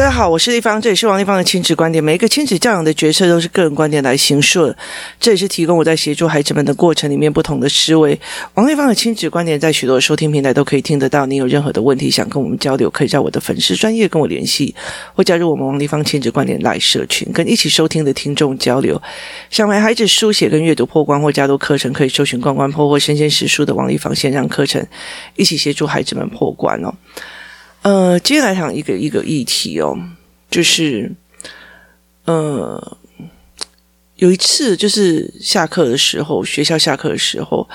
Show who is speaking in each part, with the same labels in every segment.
Speaker 1: 大家好，我是丽芳，这里是王立芳的亲子观点。每一个亲子教养的决策都是个人观点来形塑的，这也是提供我在协助孩子们的过程里面不同的思维。王立芳的亲子观点在许多收听平台都可以听得到。你有任何的问题想跟我们交流，可以在我的粉丝专业跟我联系，或加入我们王立芳亲子观点来社群，跟一起收听的听众交流。想为孩子书写跟阅读破关或加入课程，可以搜寻关关破或生鲜时书的王立芳线上课程，一起协助孩子们破关哦。呃，接下来讲一个一个议题哦，就是呃，有一次就是下课的时候，学校下课的时候，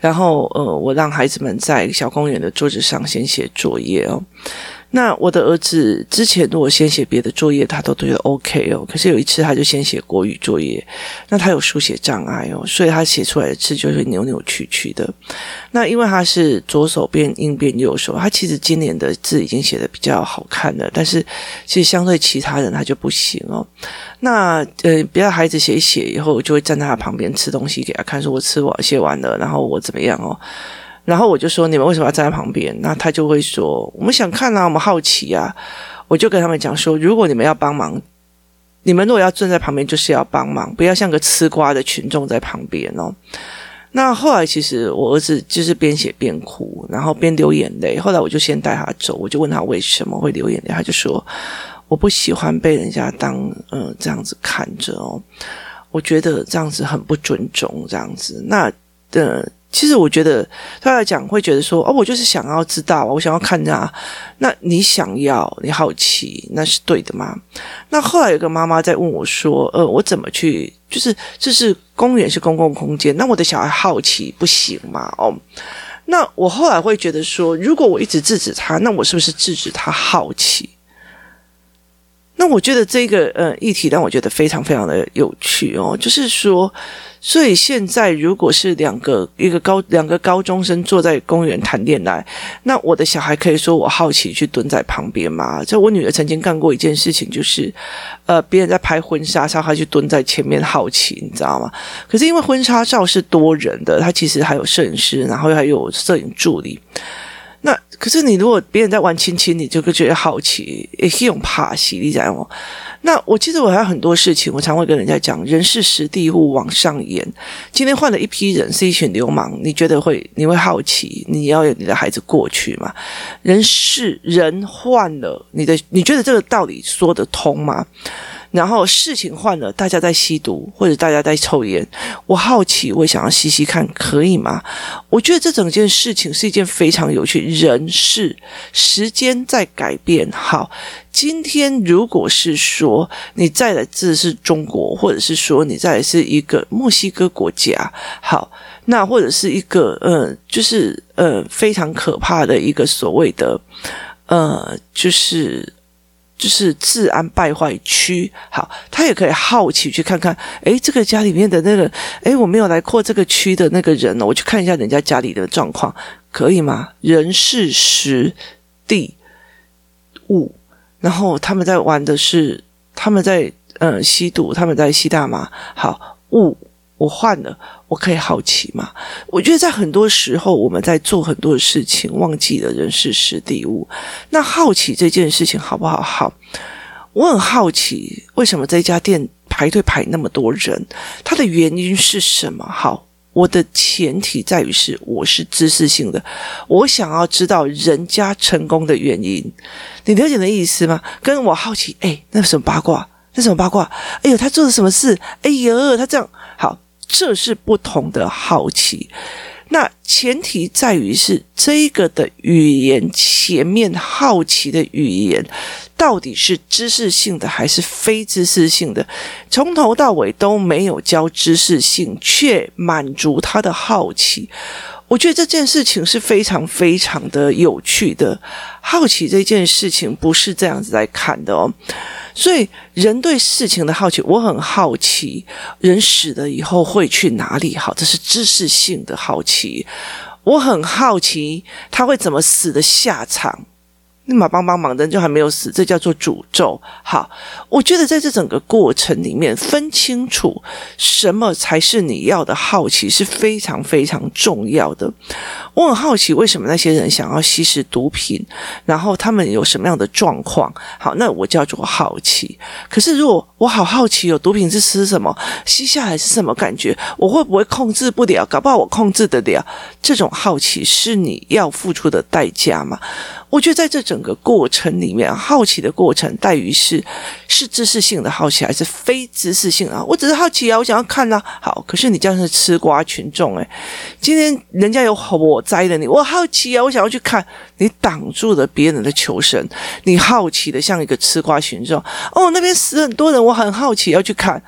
Speaker 1: 然后呃，我让孩子们在小公园的桌子上先写作业哦。那我的儿子之前如果先写别的作业，他都觉得 OK 哦。可是有一次他就先写国语作业，那他有书写障碍哦，所以他写出来的字就会扭扭曲曲的。那因为他是左手变硬变右手，他其实今年的字已经写得比较好看了，但是其实相对其他人他就不行哦。那呃，别的孩子写一写以后，我就会站在他旁边吃东西给他看，说我吃完写完了，然后我怎么样哦。然后我就说，你们为什么要站在旁边？那他就会说，我们想看啊，我们好奇啊。我就跟他们讲说，如果你们要帮忙，你们如果要站在旁边，就是要帮忙，不要像个吃瓜的群众在旁边哦。那后来其实我儿子就是边写边哭，然后边流眼泪。后来我就先带他走，我就问他为什么会流眼泪，他就说我不喜欢被人家当嗯、呃、这样子看着哦，我觉得这样子很不尊重这样子。那的。其实我觉得他来讲会觉得说哦，我就是想要知道，我想要看啊。那你想要，你好奇，那是对的吗？那后来有个妈妈在问我说，呃，我怎么去？就是这是公园是公共空间，那我的小孩好奇不行吗？哦，那我后来会觉得说，如果我一直制止他，那我是不是制止他好奇？那我觉得这个呃议题让我觉得非常非常的有趣哦，就是说。所以现在，如果是两个一个高两个高中生坐在公园谈恋爱，那我的小孩可以说我好奇去蹲在旁边吗？就我女儿曾经干过一件事情，就是呃别人在拍婚纱照，她去蹲在前面好奇，你知道吗？可是因为婚纱照是多人的，她其实还有摄影师，然后还有摄影助理。那可是你如果别人在玩亲亲，你就会觉得好奇，也是一种怕喜，你知道吗？那我记得我还有很多事情，我常会跟人家讲，人事实地户往上演。今天换了一批人，是一群流氓，你觉得会？你会好奇？你要有你的孩子过去吗？人事人换了，你的你觉得这个道理说得通吗？然后事情换了，大家在吸毒或者大家在抽烟，我好奇，我想要吸吸看，可以吗？我觉得这整件事情是一件非常有趣，人事时间在改变。好，今天如果是说你在的字是中国，或者是说你在的是一个墨西哥国家，好，那或者是一个呃，就是呃非常可怕的一个所谓的呃，就是。就是治安败坏区，好，他也可以好奇去看看，诶，这个家里面的那个，诶，我没有来过这个区的那个人呢，我去看一下人家家里的状况，可以吗？人事时地物，然后他们在玩的是，他们在呃吸毒，他们在吸大麻，好物。我换了，我可以好奇吗？我觉得在很多时候，我们在做很多的事情，忘记了人事时地物。那好奇这件事情好不好？好，我很好奇，为什么这家店排队排那么多人？它的原因是什么？好，我的前提在于是我是知识性的，我想要知道人家成功的原因。你了解的意思吗？跟我好奇，哎，那什么八卦？那什么八卦？哎呦，他做了什么事？哎呦，他这样好。这是不同的好奇，那前提在于是这个的语言前面好奇的语言到底是知识性的还是非知识性的？从头到尾都没有教知识性，却满足他的好奇。我觉得这件事情是非常非常的有趣的。好奇这件事情不是这样子来看的哦。所以，人对事情的好奇，我很好奇，人死了以后会去哪里？好，这是知识性的好奇。我很好奇他会怎么死的下场，你马帮帮忙的就还没有死，这叫做诅咒。好，我觉得在这整个过程里面，分清楚什么才是你要的好奇是非常非常重要的。我很好奇，为什么那些人想要吸食毒品，然后他们有什么样的状况？好，那我叫做好奇。可是如果我好好奇，有毒品是吃什么，吸下来是什么感觉，我会不会控制不了？搞不好我控制得了。这种好奇是你要付出的代价吗？我觉得在这整个过程里面，好奇的过程在于是是知识性的好奇还是非知识性啊？我只是好奇啊，我想要看啊。好，可是你这样是吃瓜群众诶，今天人家有火灾的你，我好奇啊，我想要去看，你挡住了别人的求生，你好奇的像一个吃瓜群众哦，那边死很多人，我很好奇要去看。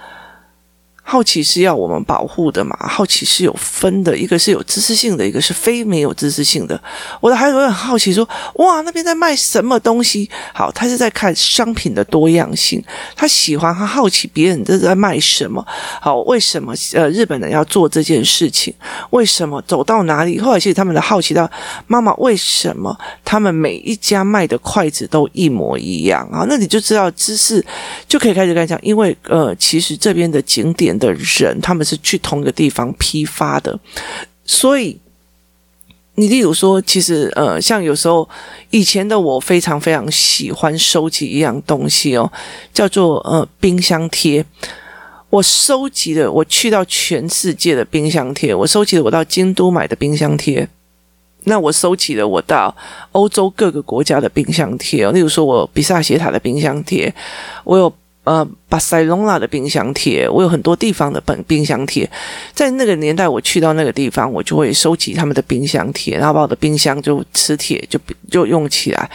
Speaker 1: 好奇是要我们保护的嘛？好奇是有分的，一个是有知识性的，一个是非没有知识性的。我的孩子会很好奇说：“哇，那边在卖什么东西？”好，他是在看商品的多样性，他喜欢，他好奇别人这是在卖什么。好，为什么呃日本人要做这件事情？为什么走到哪里？后来其实他们的好奇到妈妈为什么他们每一家卖的筷子都一模一样啊？那你就知道知识就可以开始跟他讲，因为呃，其实这边的景点。的人，他们是去同一个地方批发的，所以你例如说，其实呃，像有时候以前的我非常非常喜欢收集一样东西哦，叫做呃冰箱贴。我收集了，我去到全世界的冰箱贴，我收集了我到京都买的冰箱贴，那我收集了我到欧洲各个国家的冰箱贴哦，例如说我比萨斜塔的冰箱贴，我有。呃，巴塞隆纳的冰箱贴，我有很多地方的本冰箱贴。在那个年代，我去到那个地方，我就会收集他们的冰箱贴，然后把我的冰箱就磁铁就就用起来。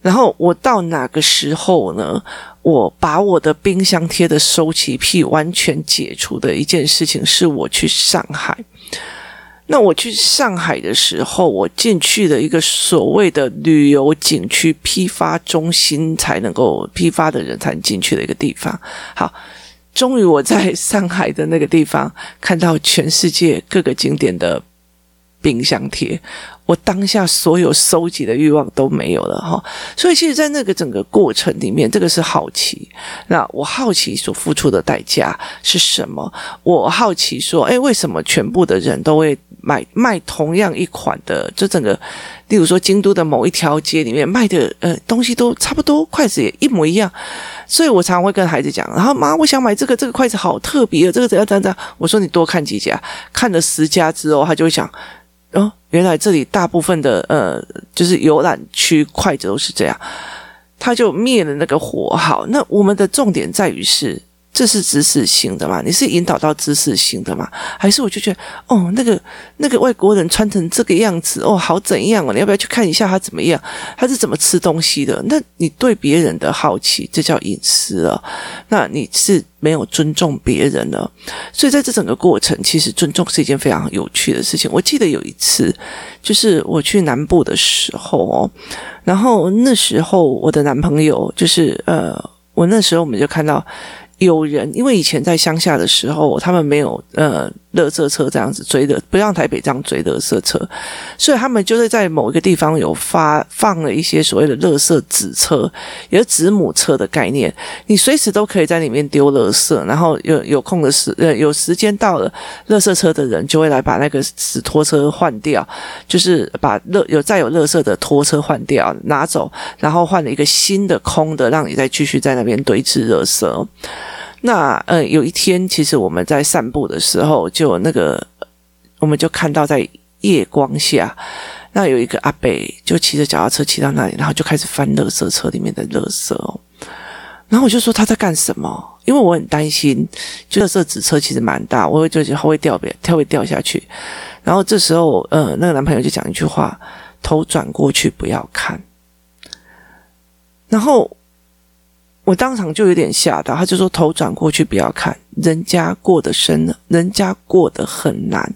Speaker 1: 然后我到哪个时候呢？我把我的冰箱贴的收集癖完全解除的一件事情，是我去上海。那我去上海的时候，我进去了一个所谓的旅游景区批发中心，才能够批发的人才能进去的一个地方。好，终于我在上海的那个地方看到全世界各个景点的冰箱贴。我当下所有收集的欲望都没有了哈，所以其实，在那个整个过程里面，这个是好奇。那我好奇所付出的代价是什么？我好奇说，诶，为什么全部的人都会买卖同样一款的？就整个，例如说京都的某一条街里面卖的呃东西都差不多，筷子也一模一样。所以我常常会跟孩子讲，然后妈，我想买这个，这个筷子好特别，这个怎样怎样怎样。我说你多看几家，看了十家之后，他就会想。哦，原来这里大部分的呃，就是游览区筷子都是这样，他就灭了那个火。好，那我们的重点在于是。这是知识性的吗？你是引导到知识性的吗？还是我就觉得哦，那个那个外国人穿成这个样子哦，好怎样哦？你要不要去看一下他怎么样？他是怎么吃东西的？那你对别人的好奇，这叫隐私了。那你是没有尊重别人了。所以在这整个过程，其实尊重是一件非常有趣的事情。我记得有一次，就是我去南部的时候哦，然后那时候我的男朋友就是呃，我那时候我们就看到。有人，因为以前在乡下的时候，他们没有呃。垃圾车这样子追的，不像台北这样追垃圾车，所以他们就是在某一个地方有发放了一些所谓的垃圾子车，也是子母车的概念，你随时都可以在里面丢垃圾，然后有有空的时呃有时间到了，垃圾车的人就会来把那个纸拖车换掉，就是把垃有再有垃圾的拖车换掉拿走，然后换了一个新的空的，让你再继续在那边堆置垃圾。那呃，有一天，其实我们在散步的时候，就那个，我们就看到在夜光下，那有一个阿伯就骑着脚踏车骑到那里，然后就开始翻垃圾车里面的垃圾哦。然后我就说他在干什么？因为我很担心，就垃圾纸车其实蛮大，我会就觉得它会掉别，它会掉下去。然后这时候，呃，那个男朋友就讲一句话：头转过去，不要看。然后。我当场就有点吓到，他就说：“头转过去，不要看，人家过得深，人家过得很难，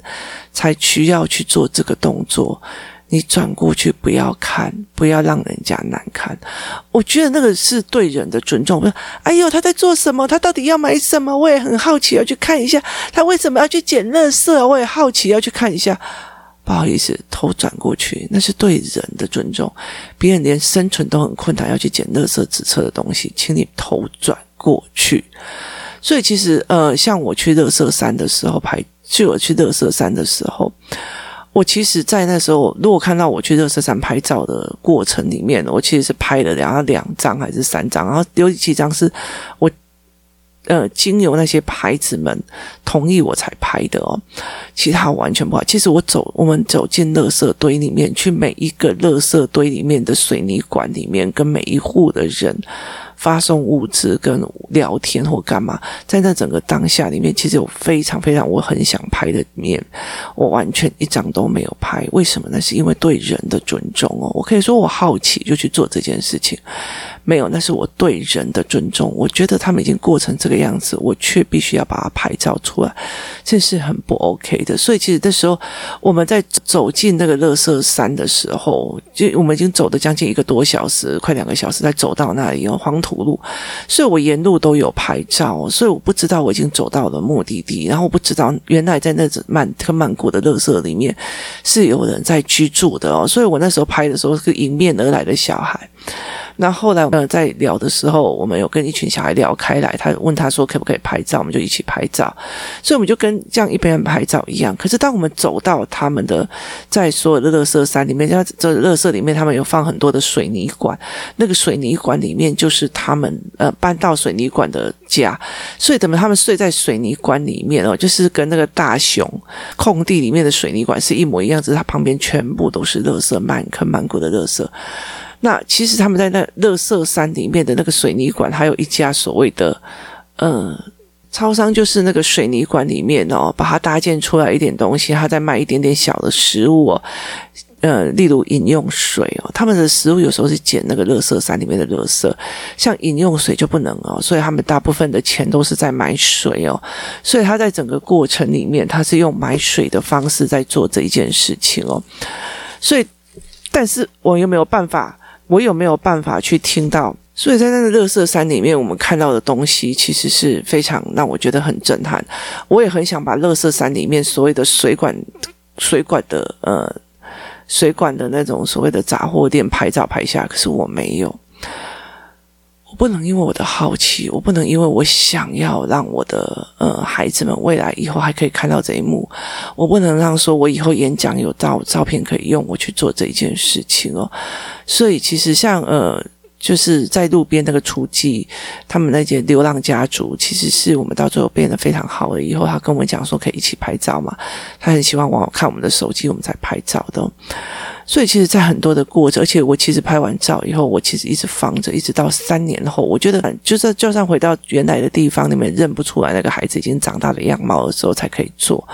Speaker 1: 才需要去做这个动作。你转过去，不要看，不要让人家难看。我觉得那个是对人的尊重。我说哎呦，他在做什么？他到底要买什么？我也很好奇，要去看一下。他为什么要去捡垃圾？我也好奇，要去看一下。不好意思，头转过去，那是对人的尊重。别人连生存都很困难，要去捡垃圾、纸车的东西，请你头转过去。所以其实，呃，像我去垃圾山的时候拍，就我去垃圾山的时候，我其实，在那时候，如果看到我去垃圾山拍照的过程里面，我其实是拍了两两张还是三张，然后有几张是我。呃，经由那些牌子们同意我才拍的哦，其他完全不好。其实我走，我们走进垃圾堆里面，去每一个垃圾堆里面的水泥管里面，跟每一户的人。发送物资跟聊天或干嘛，在那整个当下里面，其实有非常非常我很想拍的面，我完全一张都没有拍。为什么呢？是因为对人的尊重哦。我可以说我好奇就去做这件事情，没有，那是我对人的尊重。我觉得他们已经过成这个样子，我却必须要把它拍照出来，这是很不 OK 的。所以其实那时候我们在走进那个乐色山的时候，就我们已经走了将近一个多小时，快两个小时才走到那里哦，黄。土路，所以我沿路都有拍照，所以我不知道我已经走到了目的地，然后我不知道原来在那曼特曼谷的垃圾里面是有人在居住的哦，所以我那时候拍的时候是迎面而来的小孩。那后来，我们，在聊的时候，我们有跟一群小孩聊开来，他问他说可不可以拍照，我们就一起拍照，所以我们就跟这样一边拍照一样。可是当我们走到他们的在所有的垃圾山里面，在这垃圾里面，他们有放很多的水泥管，那个水泥管里面就是他们呃搬到水泥管的家，所以等他们睡在水泥管里面哦，就是跟那个大熊空地里面的水泥管是一模一样，只是它旁边全部都是垃圾，满坑满谷的垃圾。那其实他们在那乐色山里面的那个水泥管，还有一家所谓的呃超商，就是那个水泥管里面哦，把它搭建出来一点东西，他在卖一点点小的食物哦，呃，例如饮用水哦，他们的食物有时候是捡那个垃圾山里面的垃圾，像饮用水就不能哦，所以他们大部分的钱都是在买水哦，所以他在整个过程里面，他是用买水的方式在做这一件事情哦，所以，但是我又没有办法。我有没有办法去听到？所以在那个乐色山里面，我们看到的东西其实是非常让我觉得很震撼。我也很想把乐色山里面所谓的水管、水管的呃水管的那种所谓的杂货店拍照拍下，可是我没有。不能因为我的好奇，我不能因为我想要让我的呃孩子们未来以后还可以看到这一幕，我不能让说我以后演讲有照照片可以用，我去做这一件事情哦。所以其实像呃，就是在路边那个厨妓，他们那些流浪家族，其实是我们到最后变得非常好了。以后他跟我们讲说可以一起拍照嘛，他很喜欢往看我们的手机，我们才拍照的。所以，其实，在很多的过程，而且我其实拍完照以后，我其实一直放着，一直到三年后，我觉得，就算就算回到原来的地方，你们认不出来那个孩子已经长大的样貌的时候，才可以做。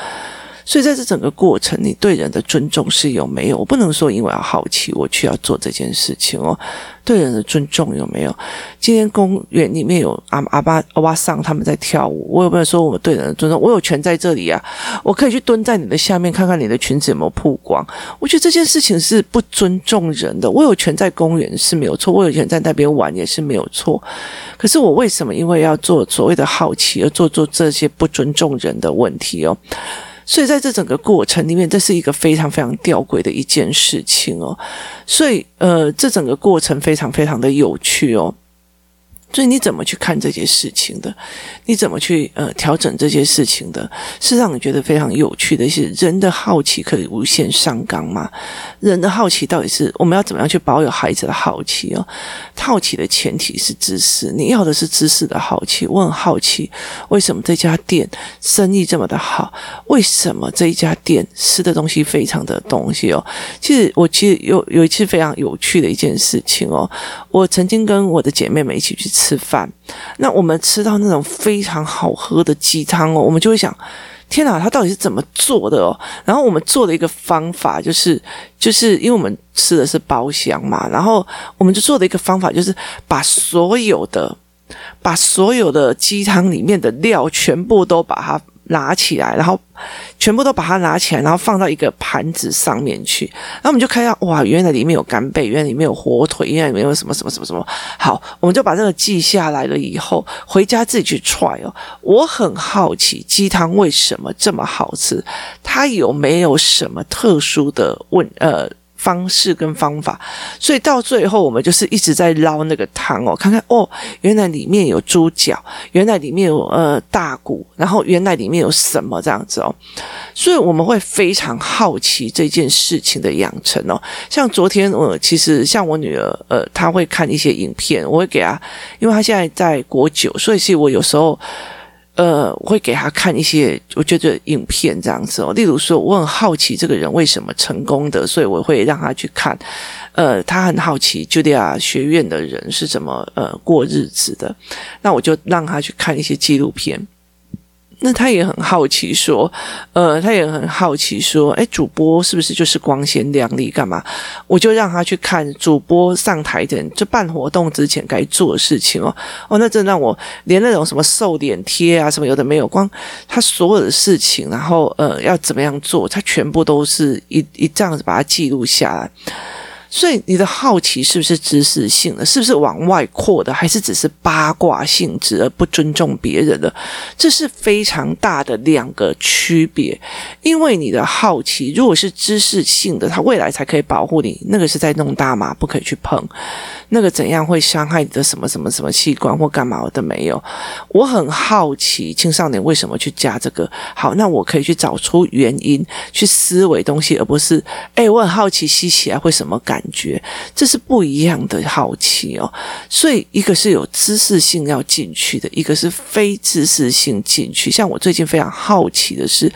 Speaker 1: 所以，在这整个过程，你对人的尊重是有没有？我不能说因为要好奇，我去要做这件事情哦。对人的尊重有没有？今天公园里面有阿阿巴欧巴桑他们在跳舞，我有没有说我们对人的尊重？我有权在这里啊，我可以去蹲在你的下面看看你的裙子有没有曝光。我觉得这件事情是不尊重人的。我有权在公园是没有错，我有权在那边玩也是没有错。可是我为什么因为要做所谓的好奇而做做这些不尊重人的问题哦？所以在这整个过程里面，这是一个非常非常吊诡的一件事情哦。所以，呃，这整个过程非常非常的有趣哦。所以你怎么去看这些事情的？你怎么去呃调整这些事情的？是让你觉得非常有趣的是，人的好奇可以无限上纲吗？人的好奇到底是我们要怎么样去保有孩子的好奇哦？好奇的前提是知识，你要的是知识的好奇。我很好奇，为什么这家店生意这么的好？为什么这一家店吃的东西非常的东西哦？其实我其实有有一次非常有趣的一件事情哦，我曾经跟我的姐妹们一起去吃。吃饭，那我们吃到那种非常好喝的鸡汤哦，我们就会想：天哪，他到底是怎么做的哦？然后我们做的一个方法就是，就是因为我们吃的是包厢嘛，然后我们就做的一个方法就是把所有的、把所有的鸡汤里面的料全部都把它拿起来，然后全部都把它拿起来，然后放到一个盘子上面去。然后我们就看到，哇，原来里面有干贝，原来里面有火腿，原来里面有什么什么什么什么。好，我们就把这个记下来了。以后回家自己去踹哦。我很好奇鸡汤为什么这么好吃，它有没有什么特殊的问呃？方式跟方法，所以到最后我们就是一直在捞那个汤哦，看看哦，原来里面有猪脚，原来里面有呃大骨，然后原来里面有什么这样子哦，所以我们会非常好奇这件事情的养成哦。像昨天我其实像我女儿呃，她会看一些影片，我会给她，因为她现在在国九，所以是我有时候。呃，我会给他看一些我觉得影片这样子哦，例如说，我很好奇这个人为什么成功的，所以我会让他去看。呃，他很好奇 Julia 学院的人是怎么呃过日子的，那我就让他去看一些纪录片。那他也很好奇说，呃，他也很好奇说，诶，主播是不是就是光鲜亮丽？干嘛？我就让他去看主播上台的人，就办活动之前该做的事情哦。哦，那真让我连那种什么瘦脸贴啊，什么有的没有，光他所有的事情，然后呃，要怎么样做，他全部都是一一这样子把它记录下来。所以你的好奇是不是知识性的？是不是往外扩的？还是只是八卦性质而不尊重别人的？这是非常大的两个区别。因为你的好奇，如果是知识性的，它未来才可以保护你。那个是在弄大麻，不可以去碰。那个怎样会伤害你的什么什么什么器官或干嘛的没有？我很好奇青少年为什么去加这个。好，那我可以去找出原因，去思维东西，而不是哎，我很好奇吸起来会什么感。感觉这是不一样的好奇哦，所以一个是有知识性要进去的，一个是非知识性进去。像我最近非常好奇的是。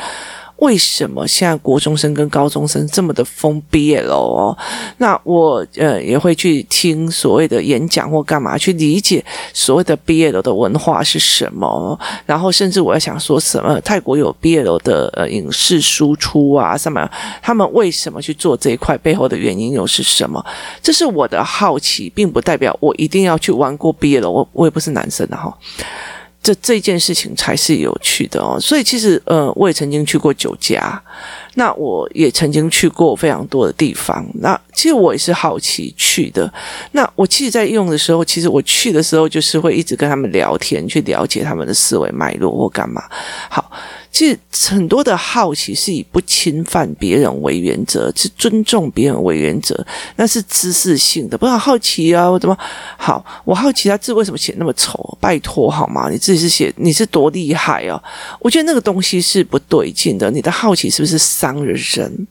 Speaker 1: 为什么现在国中生跟高中生这么的疯 BL 哦？那我呃也会去听所谓的演讲或干嘛，去理解所谓的 BL 的文化是什么。然后甚至我要想说什么，泰国有 BL 的呃影视输出啊什么，他们为什么去做这一块背后的原因又是什么？这是我的好奇，并不代表我一定要去玩过 BL。我我也不是男生的哈。这这件事情才是有趣的哦，所以其实呃，我也曾经去过酒家，那我也曾经去过非常多的地方，那其实我也是好奇去的。那我其实，在用的时候，其实我去的时候，就是会一直跟他们聊天，去了解他们的思维脉络或干嘛。好。其实很多的好奇是以不侵犯别人为原则，是尊重别人为原则，那是知识性的。不要好奇啊，我怎么好？我好奇他字为什么写那么丑？拜托好吗？你自己是写你是多厉害啊？我觉得那个东西是不对劲的。你的好奇是不是当人？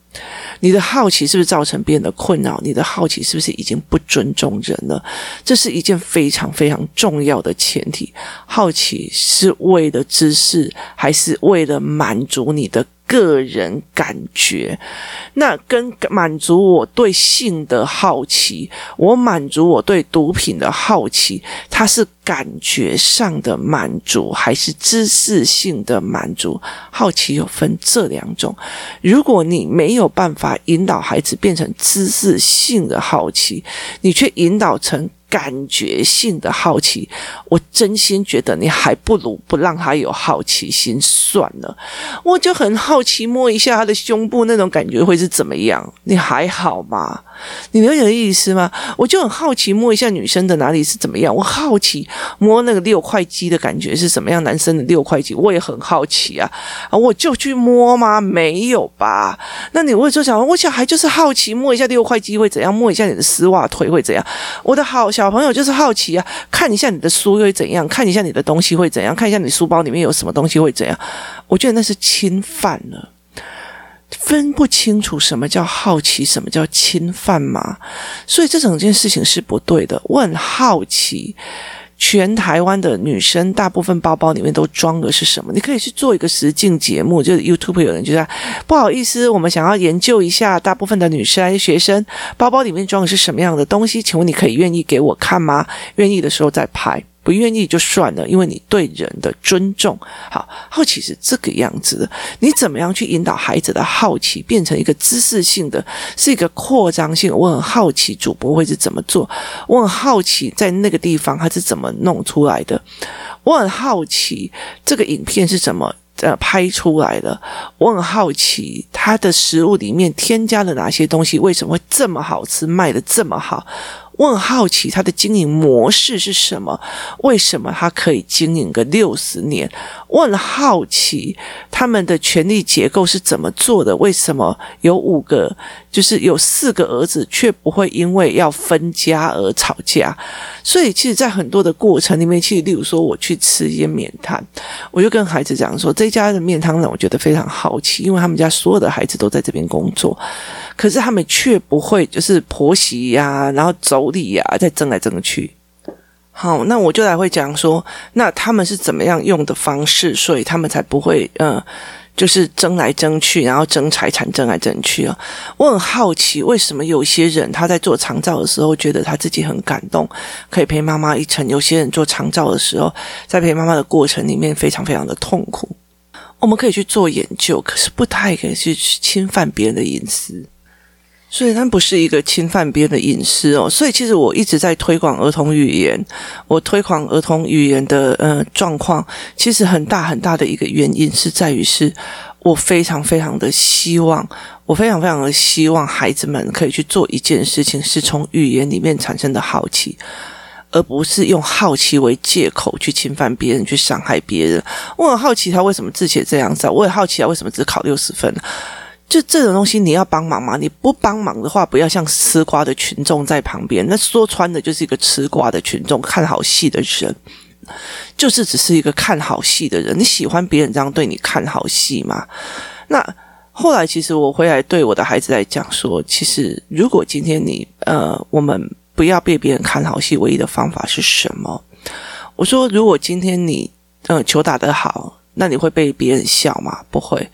Speaker 1: 你的好奇是不是造成别人的困扰？你的好奇是不是已经不尊重人了？这是一件非常非常重要的前提。好奇是为了知识，还是为了满足你的个人感觉？那跟满足我对性的好奇，我满足我对毒品的好奇，它是感觉上的满足，还是知识性的满足？好奇有分这两种。如果你没有办法引导孩子变成知识性的好奇，你却引导成。感觉性的好奇，我真心觉得你还不如不让他有好奇心算了。我就很好奇，摸一下他的胸部，那种感觉会是怎么样？你还好吗？你有点意思吗？我就很好奇，摸一下女生的哪里是怎么样？我好奇摸那个六块肌的感觉是什么样？男生的六块肌，我也很好奇啊！啊，我就去摸吗？没有吧？那你会说想，我小孩就是好奇摸一下六块肌会怎样？摸一下你的丝袜腿会怎样？我的好小小朋友就是好奇啊，看一下你的书会怎样？看一下你的东西会怎样？看一下你书包里面有什么东西会怎样？我觉得那是侵犯了。分不清楚什么叫好奇，什么叫侵犯嘛？所以这整件事情是不对的。我很好奇，全台湾的女生大部分包包里面都装的是什么？你可以去做一个实境节目，就是 YouTube 有人就在不好意思，我们想要研究一下大部分的女生学生包包里面装的是什么样的东西，请问你可以愿意给我看吗？愿意的时候再拍。不愿意就算了，因为你对人的尊重。好，好奇是这个样子的。你怎么样去引导孩子的好奇变成一个知识性的，是一个扩张性？我很好奇主播会是怎么做，我很好奇在那个地方他是怎么弄出来的，我很好奇这个影片是怎么呃拍出来了。我很好奇，它的食物里面添加了哪些东西？为什么会这么好吃，卖得这么好？我很好奇他的经营模式是什么？为什么他可以经营个六十年？我很好奇他们的权力结构是怎么做的？为什么有五个，就是有四个儿子，却不会因为要分家而吵架？所以，其实，在很多的过程里面，其实，例如说，我去吃一些面摊，我就跟孩子讲说，这家的面汤让我觉得非常好奇，因为他们家所有的孩子都在这边工作。可是他们却不会，就是婆媳呀，然后走妯娌呀，在争来争去。好，那我就来会讲说，那他们是怎么样用的方式，所以他们才不会，嗯、呃，就是争来争去，然后争财产，争来争去啊。我很好奇，为什么有些人他在做长照的时候，觉得他自己很感动，可以陪妈妈一程；有些人做长照的时候，在陪妈妈的过程里面，非常非常的痛苦。我们可以去做研究，可是不太可以去侵犯别人的隐私。所以它不是一个侵犯别人的隐私哦，所以其实我一直在推广儿童语言，我推广儿童语言的呃状况，其实很大很大的一个原因是在于是，我非常非常的希望，我非常非常的希望孩子们可以去做一件事情，是从语言里面产生的好奇，而不是用好奇为借口去侵犯别人，去伤害别人。我很好奇他为什么字写这样子，我也好奇他为什么只考六十分。就这种东西，你要帮忙吗？你不帮忙的话，不要像吃瓜的群众在旁边。那说穿的就是一个吃瓜的群众，看好戏的人，就是只是一个看好戏的人。你喜欢别人这样对你看好戏吗？那后来，其实我回来对我的孩子来讲说，其实如果今天你呃，我们不要被别人看好戏，唯一的方法是什么？我说，如果今天你呃球打得好，那你会被别人笑吗？不会。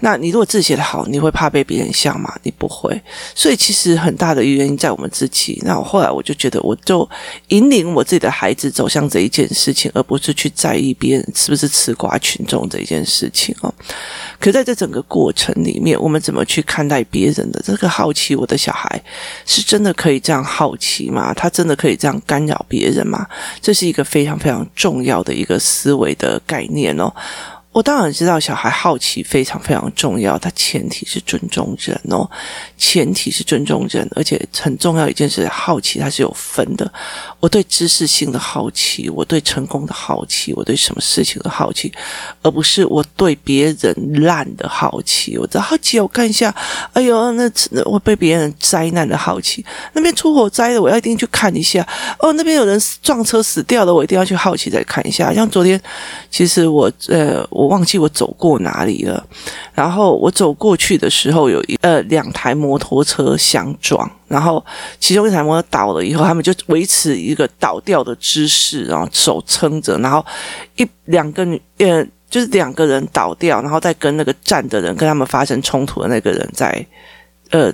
Speaker 1: 那你如果字写得好，你会怕被别人笑吗？你不会。所以其实很大的原因在我们自己。那我后来我就觉得，我就引领我自己的孩子走向这一件事情，而不是去在意别人是不是吃瓜群众这一件事情哦。可在这整个过程里面，我们怎么去看待别人的这个好奇？我的小孩是真的可以这样好奇吗？他真的可以这样干扰别人吗？这是一个非常非常重要的一个思维的概念哦。我当然知道小孩好奇非常非常重要，他前提是尊重人哦，前提是尊重人，而且很重要一件事，好奇它是有分的。我对知识性的好奇，我对成功的好奇，我对什么事情的好奇，而不是我对别人烂的好奇。我只好奇，我看一下，哎呦，那我被别人灾难的好奇，那边出火灾了，我要一定去看一下。哦，那边有人撞车死掉了，我一定要去好奇再看一下。像昨天，其实我呃。我忘记我走过哪里了，然后我走过去的时候，有一呃两台摩托车相撞，然后其中一台摩托倒了以后，他们就维持一个倒掉的姿势，然后手撑着，然后一两个女呃就是两个人倒掉，然后再跟那个站的人跟他们发生冲突的那个人在呃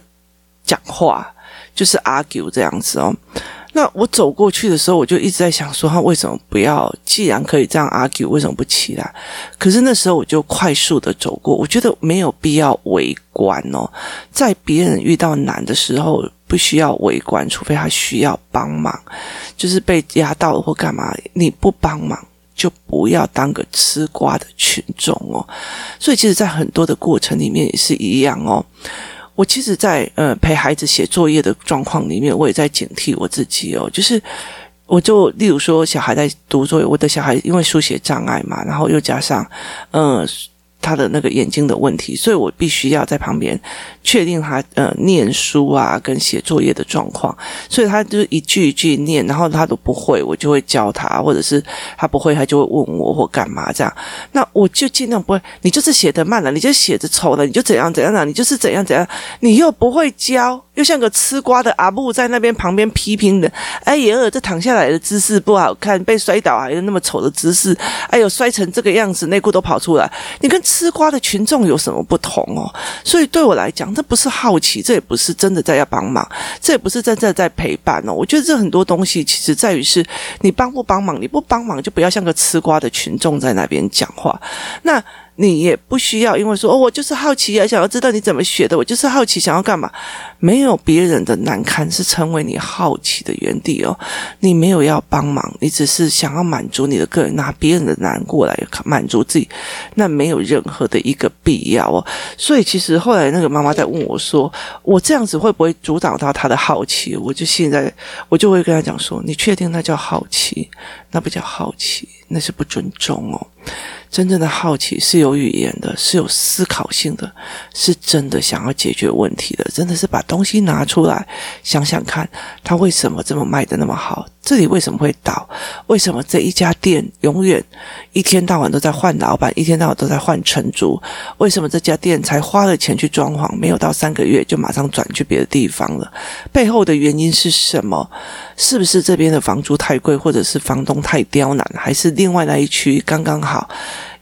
Speaker 1: 讲话，就是 argue 这样子哦。那我走过去的时候，我就一直在想说，他为什么不要？既然可以这样 argue，为什么不起来？可是那时候我就快速的走过，我觉得没有必要围观哦。在别人遇到难的时候，不需要围观，除非他需要帮忙，就是被压到或干嘛，你不帮忙就不要当个吃瓜的群众哦。所以，其实，在很多的过程里面也是一样哦。我其实在，呃陪孩子写作业的状况里面，我也在警惕我自己哦。就是，我就例如说，小孩在读作业，我的小孩因为书写障碍嘛，然后又加上，嗯、他的那个眼睛的问题，所以我必须要在旁边确定他呃念书啊跟写作业的状况，所以他就一句一句念，然后他都不会，我就会教他，或者是他不会，他就会问我或干嘛这样。那我就尽量不会，你就是写的慢了，你就写的丑了，你就怎样怎样了，你就是怎样怎样，你又不会教，又像个吃瓜的阿布在那边旁边批评的。哎呀，这躺下来的姿势不好看，被摔倒还有那么丑的姿势，哎呦，摔成这个样子，内裤都跑出来，你跟。吃瓜的群众有什么不同哦？所以对我来讲，这不是好奇，这也不是真的在要帮忙，这也不是真正在陪伴哦。我觉得这很多东西其实在于是你帮不帮忙，你不帮忙就不要像个吃瓜的群众在那边讲话。那你也不需要，因为说哦，我就是好奇啊，想要知道你怎么学的，我就是好奇，想要干嘛？没有别人的难堪是成为你好奇的原地哦。你没有要帮忙，你只是想要满足你的个人，拿别人的难过来满足自己，那没有任何的一个必要哦。所以其实后来那个妈妈在问我说，我这样子会不会阻挡到他的好奇？我就现在我就会跟他讲说，你确定那叫好奇？那不叫好奇，那是不尊重哦。真正的好奇是有语言的，是有思考性的，是真的想要解决问题的，真的是把东西拿出来想想看，他为什么这么卖得那么好？这里为什么会倒？为什么这一家店永远一天到晚都在换老板，一天到晚都在换承租？为什么这家店才花了钱去装潢，没有到三个月就马上转去别的地方了？背后的原因是什么？是不是这边的房租太贵，或者是房东太刁难，还是另外那一区刚刚好？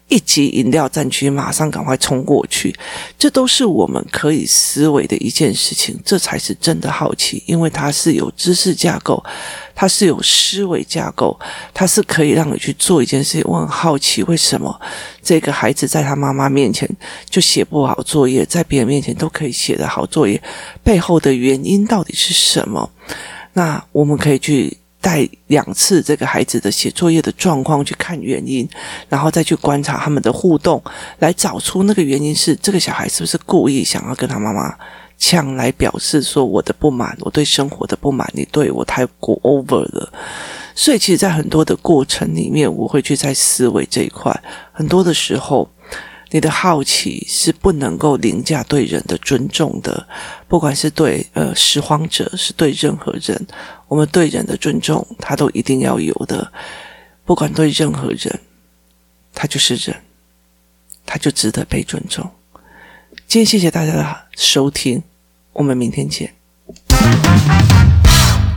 Speaker 1: 一级饮料战区，马上赶快冲过去，这都是我们可以思维的一件事情，这才是真的好奇，因为它是有知识架构，它是有思维架构，它是可以让你去做一件事情。我很好奇，为什么这个孩子在他妈妈面前就写不好作业，在别人面前都可以写得好作业，背后的原因到底是什么？那我们可以去。带两次这个孩子的写作业的状况去看原因，然后再去观察他们的互动，来找出那个原因是这个小孩是不是故意想要跟他妈妈抢来表示说我的不满，我对生活的不满，你对我太过 over 了。所以其实，在很多的过程里面，我会去在思维这一块，很多的时候。你的好奇是不能够凌驾对人的尊重的，不管是对呃拾荒者，是对任何人，我们对人的尊重，他都一定要有的。不管对任何人，他就是人，他就值得被尊重。今天谢谢大家的收听，我们明天见。